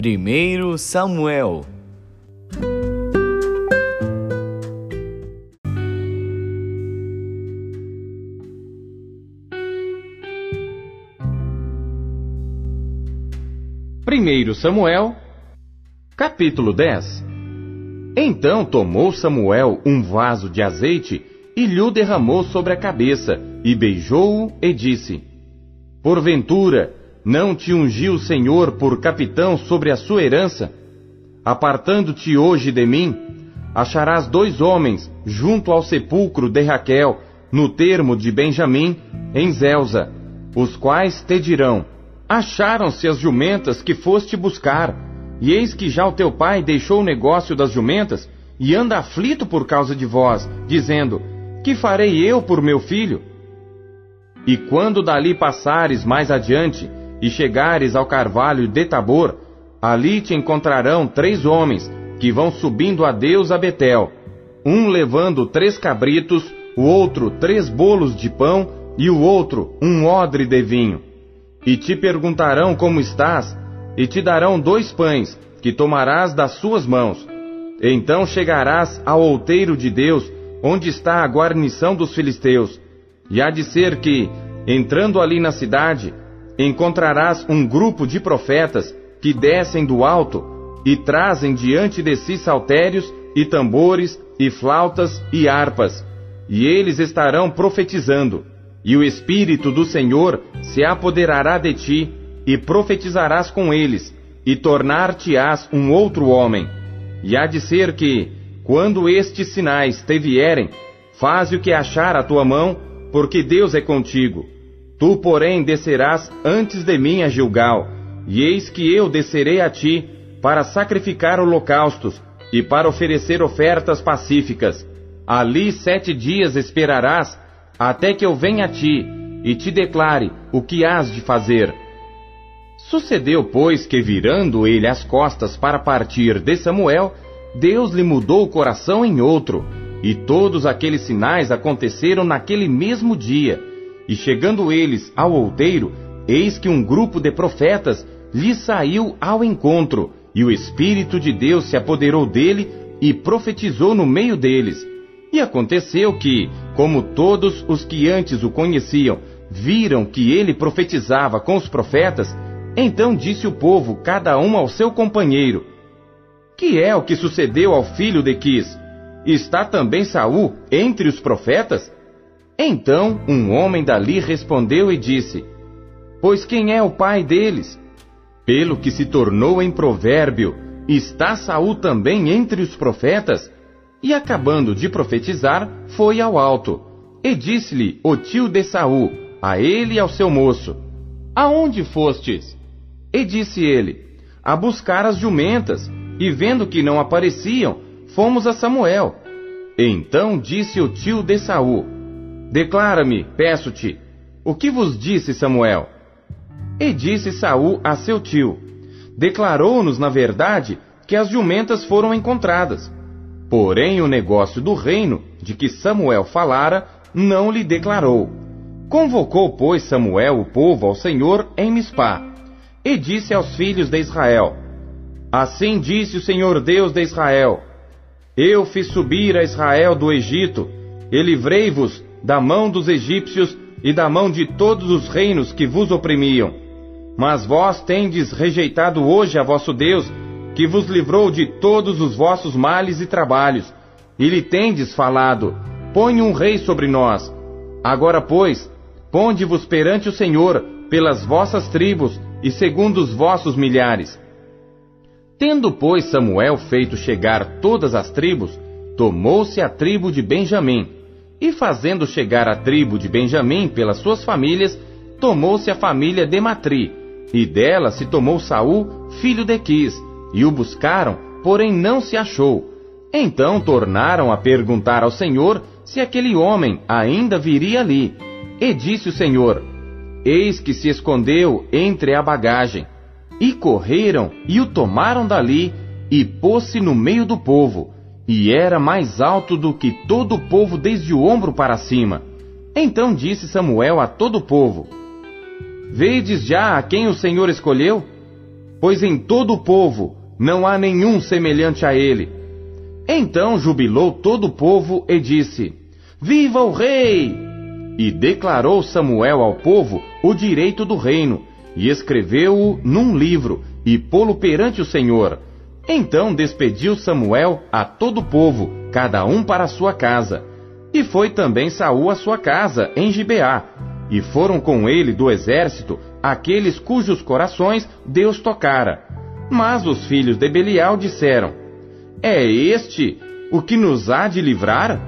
1 Samuel. Primeiro Samuel, capítulo 10 Então tomou Samuel um vaso de azeite e lhe derramou sobre a cabeça, e beijou-o e disse: Porventura, não te ungiu o Senhor por capitão sobre a sua herança? Apartando-te hoje de mim, acharás dois homens junto ao sepulcro de Raquel, no termo de Benjamim, em Zelza, os quais te dirão: Acharam-se as jumentas que foste buscar, e eis que já o teu pai deixou o negócio das jumentas e anda aflito por causa de vós, dizendo: Que farei eu por meu filho? E quando dali passares mais adiante e chegares ao carvalho de Tabor, ali te encontrarão três homens que vão subindo a Deus a Betel, um levando três cabritos, o outro três bolos de pão e o outro um odre de vinho. E te perguntarão como estás, e te darão dois pães, que tomarás das suas mãos. Então chegarás ao outeiro de Deus, onde está a guarnição dos filisteus, e há de ser que, entrando ali na cidade, encontrarás um grupo de profetas que descem do alto e trazem diante de si saltérios e tambores e flautas e harpas, e eles estarão profetizando. E o Espírito do Senhor se apoderará de ti, e profetizarás com eles, e tornar-te-ás um outro homem. E há de ser que, quando estes sinais te vierem, faze o que achar a tua mão, porque Deus é contigo. Tu, porém, descerás antes de mim a Gilgal, e eis que eu descerei a ti, para sacrificar holocaustos, e para oferecer ofertas pacíficas. Ali sete dias esperarás, até que eu venha a ti, e te declare o que hás de fazer. Sucedeu, pois, que virando ele as costas para partir de Samuel, Deus lhe mudou o coração em outro, e todos aqueles sinais aconteceram naquele mesmo dia. E chegando eles ao outeiro, eis que um grupo de profetas lhe saiu ao encontro, e o Espírito de Deus se apoderou dele e profetizou no meio deles. E aconteceu que, como todos os que antes o conheciam viram que ele profetizava com os profetas, então disse o povo, cada um ao seu companheiro: Que é o que sucedeu ao filho de Quis? Está também Saul entre os profetas? Então um homem dali respondeu e disse: Pois quem é o pai deles? Pelo que se tornou em provérbio, está Saul também entre os profetas? E acabando de profetizar, foi ao alto. E disse-lhe o tio de Saul, a ele e ao seu moço: Aonde fostes? E disse ele: A buscar as jumentas, e vendo que não apareciam, fomos a Samuel. Então disse o tio de Saul: Declara-me, peço-te, o que vos disse Samuel? E disse Saul a seu tio: Declarou-nos, na verdade, que as jumentas foram encontradas. Porém, o negócio do reino, de que Samuel falara, não lhe declarou. Convocou, pois, Samuel o povo ao Senhor em Mispá, e disse aos filhos de Israel: Assim disse o Senhor Deus de Israel: Eu fiz subir a Israel do Egito, e livrei-vos da mão dos egípcios e da mão de todos os reinos que vos oprimiam. Mas vós tendes rejeitado hoje a vosso Deus, que vos livrou de todos os vossos males e trabalhos, e lhe tendes falado: Põe um rei sobre nós. Agora, pois, ponde-vos perante o Senhor, pelas vossas tribos e segundo os vossos milhares. Tendo, pois, Samuel feito chegar todas as tribos, tomou-se a tribo de Benjamim, e fazendo chegar a tribo de Benjamim pelas suas famílias, tomou-se a família de Matri, e dela se tomou Saul, filho de Quis, e o buscaram, porém não se achou. Então tornaram a perguntar ao Senhor se aquele homem ainda viria ali. E disse o Senhor: Eis que se escondeu entre a bagagem. E correram e o tomaram dali, e pôs-se no meio do povo, e era mais alto do que todo o povo desde o ombro para cima. Então disse Samuel a todo o povo: Vedes já a quem o Senhor escolheu? pois em todo o povo não há nenhum semelhante a ele. Então jubilou todo o povo e disse: Viva o rei! E declarou Samuel ao povo o direito do reino, e escreveu-o num livro, e pô-lo perante o Senhor. Então despediu Samuel a todo o povo, cada um para a sua casa. E foi também Saul à sua casa, em Gibeá. E foram com ele do exército aqueles cujos corações Deus tocara. Mas os filhos de Belial disseram: É este o que nos há de livrar?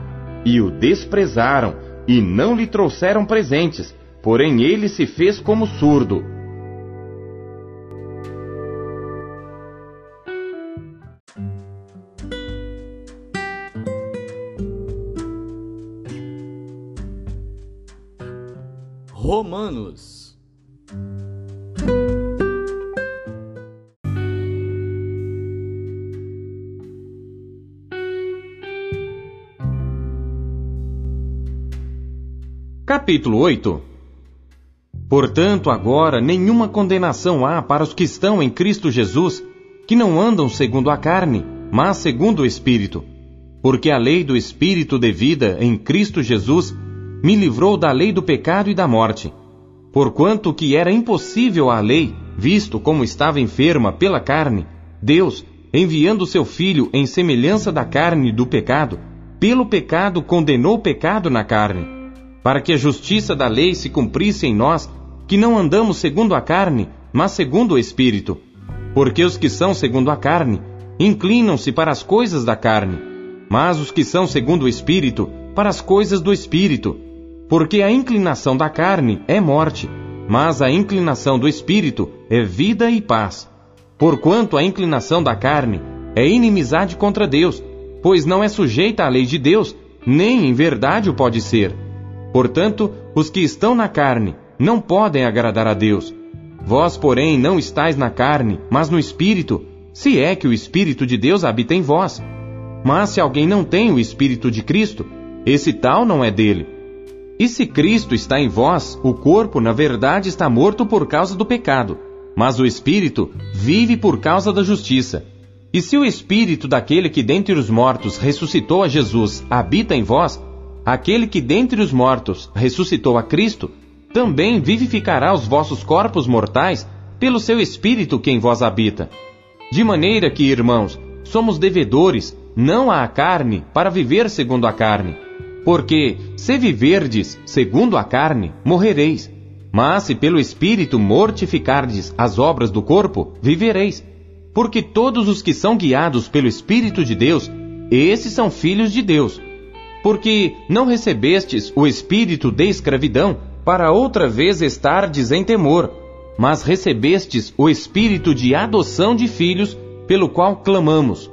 E o desprezaram, e não lhe trouxeram presentes, porém ele se fez como surdo. Romanos. Capítulo 8 Portanto, agora nenhuma condenação há para os que estão em Cristo Jesus, que não andam segundo a carne, mas segundo o Espírito. Porque a lei do Espírito de vida em Cristo Jesus me livrou da lei do pecado e da morte. Porquanto que era impossível à lei, visto como estava enferma pela carne, Deus, enviando seu Filho em semelhança da carne do pecado, pelo pecado condenou o pecado na carne, para que a justiça da lei se cumprisse em nós, que não andamos segundo a carne, mas segundo o Espírito. Porque os que são segundo a carne inclinam-se para as coisas da carne, mas os que são segundo o Espírito, para as coisas do Espírito. Porque a inclinação da carne é morte, mas a inclinação do espírito é vida e paz. Porquanto a inclinação da carne é inimizade contra Deus, pois não é sujeita à lei de Deus, nem em verdade o pode ser. Portanto, os que estão na carne não podem agradar a Deus. Vós, porém, não estáis na carne, mas no espírito, se é que o espírito de Deus habita em vós. Mas se alguém não tem o espírito de Cristo, esse tal não é dele. E se Cristo está em vós, o corpo, na verdade, está morto por causa do pecado, mas o espírito vive por causa da justiça. E se o espírito daquele que dentre os mortos ressuscitou a Jesus habita em vós, aquele que dentre os mortos ressuscitou a Cristo, também vivificará os vossos corpos mortais pelo seu espírito que em vós habita. De maneira que, irmãos, somos devedores, não à carne, para viver segundo a carne. Porque, se viverdes segundo a carne, morrereis. Mas se pelo Espírito mortificardes as obras do corpo, vivereis. Porque todos os que são guiados pelo Espírito de Deus, esses são filhos de Deus. Porque não recebestes o espírito de escravidão, para outra vez estardes em temor, mas recebestes o espírito de adoção de filhos, pelo qual clamamos: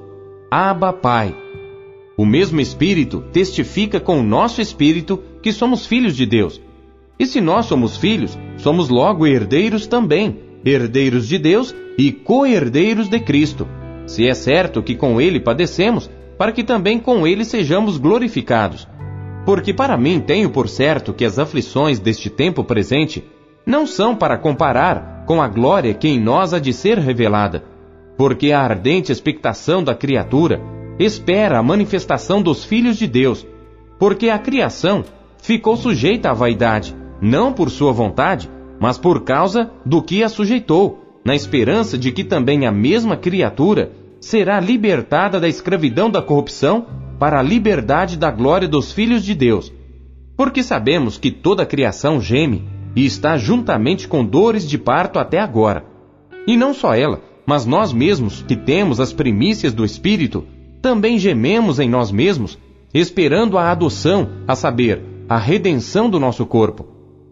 Abba, Pai. O mesmo Espírito testifica com o nosso espírito que somos filhos de Deus. E se nós somos filhos, somos logo herdeiros também, herdeiros de Deus e co-herdeiros de Cristo. Se é certo que com ele padecemos, para que também com ele sejamos glorificados. Porque para mim tenho por certo que as aflições deste tempo presente não são para comparar com a glória que em nós há de ser revelada. Porque a ardente expectação da criatura espera a manifestação dos filhos de Deus, porque a criação ficou sujeita à vaidade, não por sua vontade, mas por causa do que a sujeitou, na esperança de que também a mesma criatura será libertada da escravidão da corrupção para a liberdade da glória dos filhos de Deus. Porque sabemos que toda a criação geme e está juntamente com dores de parto até agora. E não só ela, mas nós mesmos, que temos as primícias do Espírito, também gememos em nós mesmos, esperando a adoção, a saber, a redenção do nosso corpo.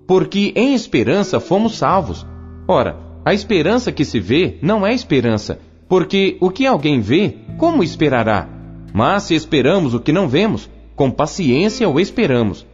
Porque em esperança fomos salvos. Ora, a esperança que se vê não é esperança, porque o que alguém vê, como esperará? Mas se esperamos o que não vemos, com paciência o esperamos.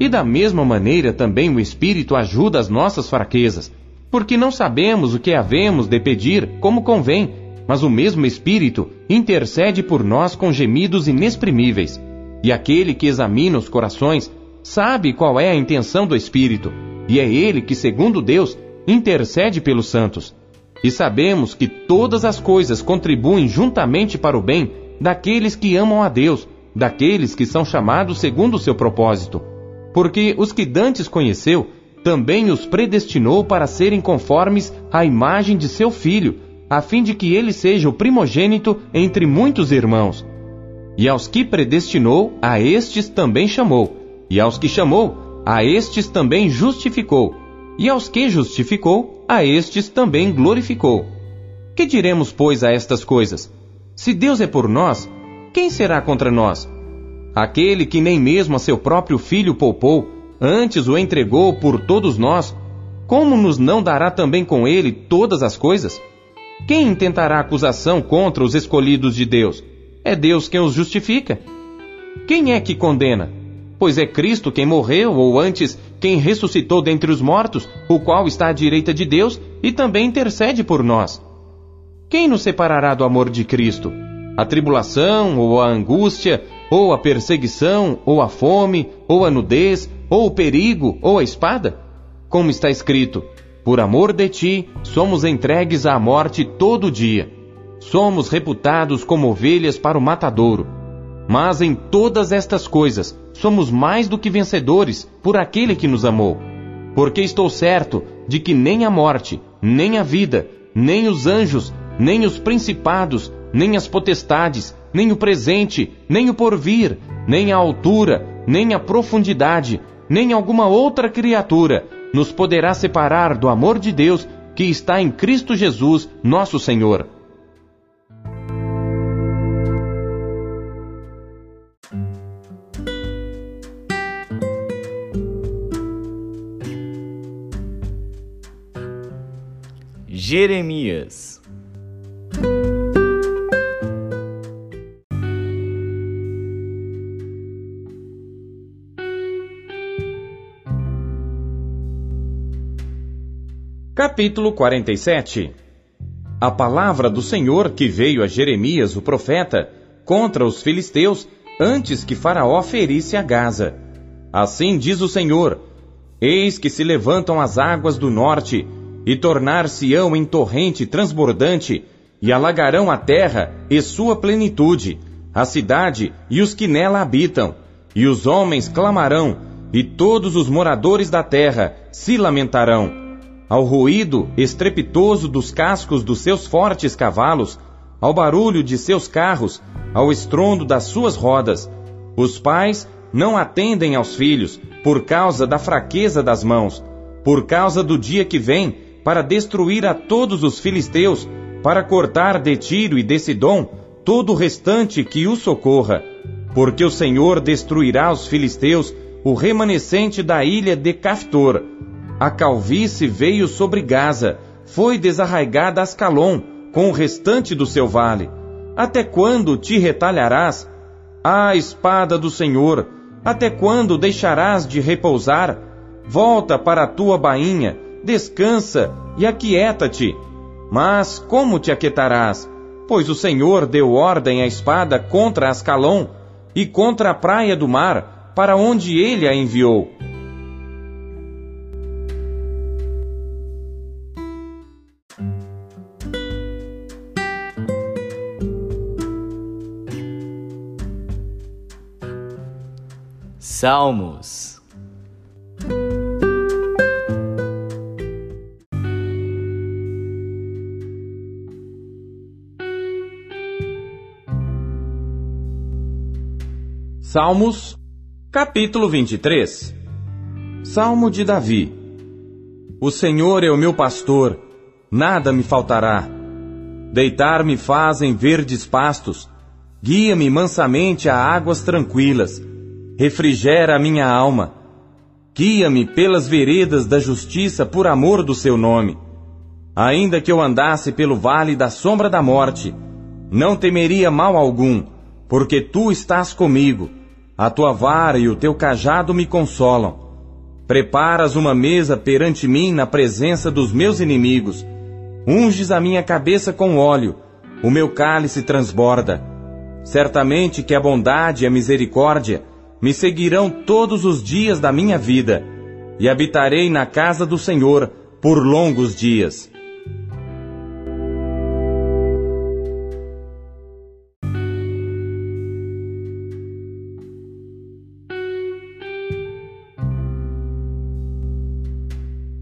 E da mesma maneira também o Espírito ajuda as nossas fraquezas, porque não sabemos o que havemos de pedir como convém, mas o mesmo Espírito intercede por nós com gemidos inexprimíveis. E aquele que examina os corações sabe qual é a intenção do Espírito, e é ele que, segundo Deus, intercede pelos santos. E sabemos que todas as coisas contribuem juntamente para o bem daqueles que amam a Deus, daqueles que são chamados segundo o seu propósito. Porque os que dantes conheceu, também os predestinou para serem conformes à imagem de seu filho, a fim de que ele seja o primogênito entre muitos irmãos. E aos que predestinou, a estes também chamou. E aos que chamou, a estes também justificou. E aos que justificou, a estes também glorificou. Que diremos, pois, a estas coisas? Se Deus é por nós, quem será contra nós? Aquele que nem mesmo a seu próprio filho poupou, antes o entregou por todos nós, como nos não dará também com ele todas as coisas? Quem intentará acusação contra os escolhidos de Deus? É Deus quem os justifica. Quem é que condena? Pois é Cristo quem morreu, ou antes, quem ressuscitou dentre os mortos, o qual está à direita de Deus e também intercede por nós. Quem nos separará do amor de Cristo? A tribulação, ou a angústia, ou a perseguição, ou a fome, ou a nudez, ou o perigo, ou a espada? Como está escrito: Por amor de ti, somos entregues à morte todo dia. Somos reputados como ovelhas para o matadouro. Mas em todas estas coisas, somos mais do que vencedores por aquele que nos amou. Porque estou certo de que nem a morte, nem a vida, nem os anjos, nem os principados, nem as potestades, nem o presente, nem o porvir, nem a altura, nem a profundidade, nem alguma outra criatura nos poderá separar do amor de Deus que está em Cristo Jesus, nosso Senhor. Jeremias Capítulo 47 A palavra do Senhor que veio a Jeremias, o profeta, contra os filisteus, antes que Faraó ferisse a Gaza. Assim diz o Senhor: Eis que se levantam as águas do norte, e tornar-se-ão em torrente transbordante, e alagarão a terra e sua plenitude, a cidade e os que nela habitam, e os homens clamarão, e todos os moradores da terra se lamentarão ao ruído estrepitoso dos cascos dos seus fortes cavalos, ao barulho de seus carros, ao estrondo das suas rodas. Os pais não atendem aos filhos por causa da fraqueza das mãos, por causa do dia que vem para destruir a todos os filisteus, para cortar de Tiro e de Sidom todo o restante que o socorra. Porque o Senhor destruirá os filisteus, o remanescente da ilha de Caftor, a calvície veio sobre Gaza, foi desarraigada Ascalon, com o restante do seu vale. Até quando te retalharás? Ah, espada do Senhor, até quando deixarás de repousar? Volta para a tua bainha, descansa e aquieta-te. Mas como te aquietarás? Pois o Senhor deu ordem à espada contra Ascalon e contra a praia do mar, para onde ele a enviou. Salmos. Salmos, capítulo 23 Salmo de Davi. O Senhor é o meu pastor, nada me faltará. Deitar-me faz em verdes pastos, guia-me mansamente a águas tranquilas refrigera a minha alma. Guia-me pelas veredas da justiça por amor do seu nome. Ainda que eu andasse pelo vale da sombra da morte, não temeria mal algum, porque tu estás comigo. A tua vara e o teu cajado me consolam. Preparas uma mesa perante mim na presença dos meus inimigos. Unges a minha cabeça com óleo, o meu cálice transborda. Certamente que a bondade e a misericórdia me seguirão todos os dias da minha vida, e habitarei na casa do Senhor por longos dias.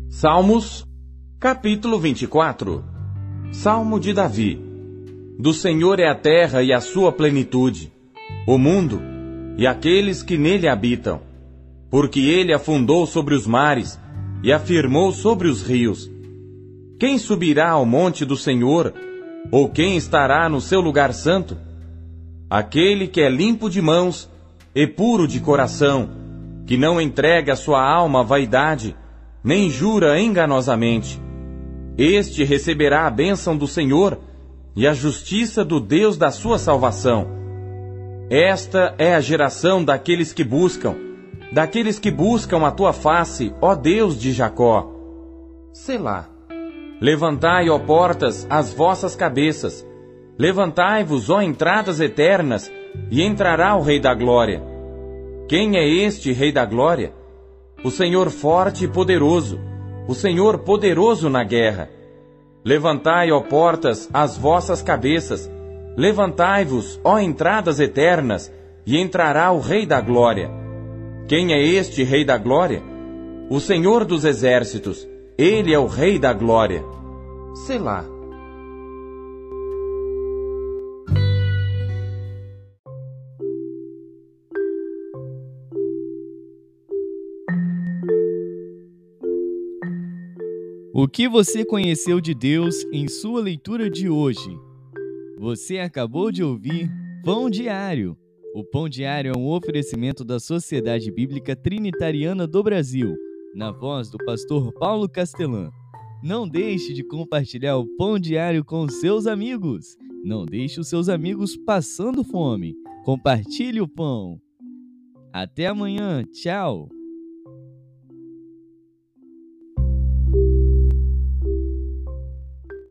Salmos, capítulo 24 Salmo de Davi: Do Senhor é a terra e a sua plenitude, o mundo e aqueles que nele habitam. Porque ele afundou sobre os mares e afirmou sobre os rios. Quem subirá ao monte do Senhor? Ou quem estará no seu lugar santo? Aquele que é limpo de mãos e puro de coração, que não entrega sua alma à vaidade, nem jura enganosamente. Este receberá a bênção do Senhor e a justiça do Deus da sua salvação. Esta é a geração daqueles que buscam, daqueles que buscam a tua face, ó Deus de Jacó. Selá. Levantai, ó portas, as vossas cabeças. Levantai-vos, ó entradas eternas, e entrará o Rei da Glória. Quem é este Rei da Glória? o Senhor forte e poderoso, o Senhor poderoso na guerra. Levantai, ó portas, as vossas cabeças, levantai-vos, ó entradas eternas, e entrará o Rei da Glória. Quem é este Rei da Glória? O Senhor dos Exércitos, ele é o Rei da Glória. Selá. O que você conheceu de Deus em sua leitura de hoje? Você acabou de ouvir Pão Diário. O Pão Diário é um oferecimento da Sociedade Bíblica Trinitariana do Brasil, na voz do pastor Paulo Castelã. Não deixe de compartilhar o Pão Diário com seus amigos. Não deixe os seus amigos passando fome. Compartilhe o pão. Até amanhã. Tchau.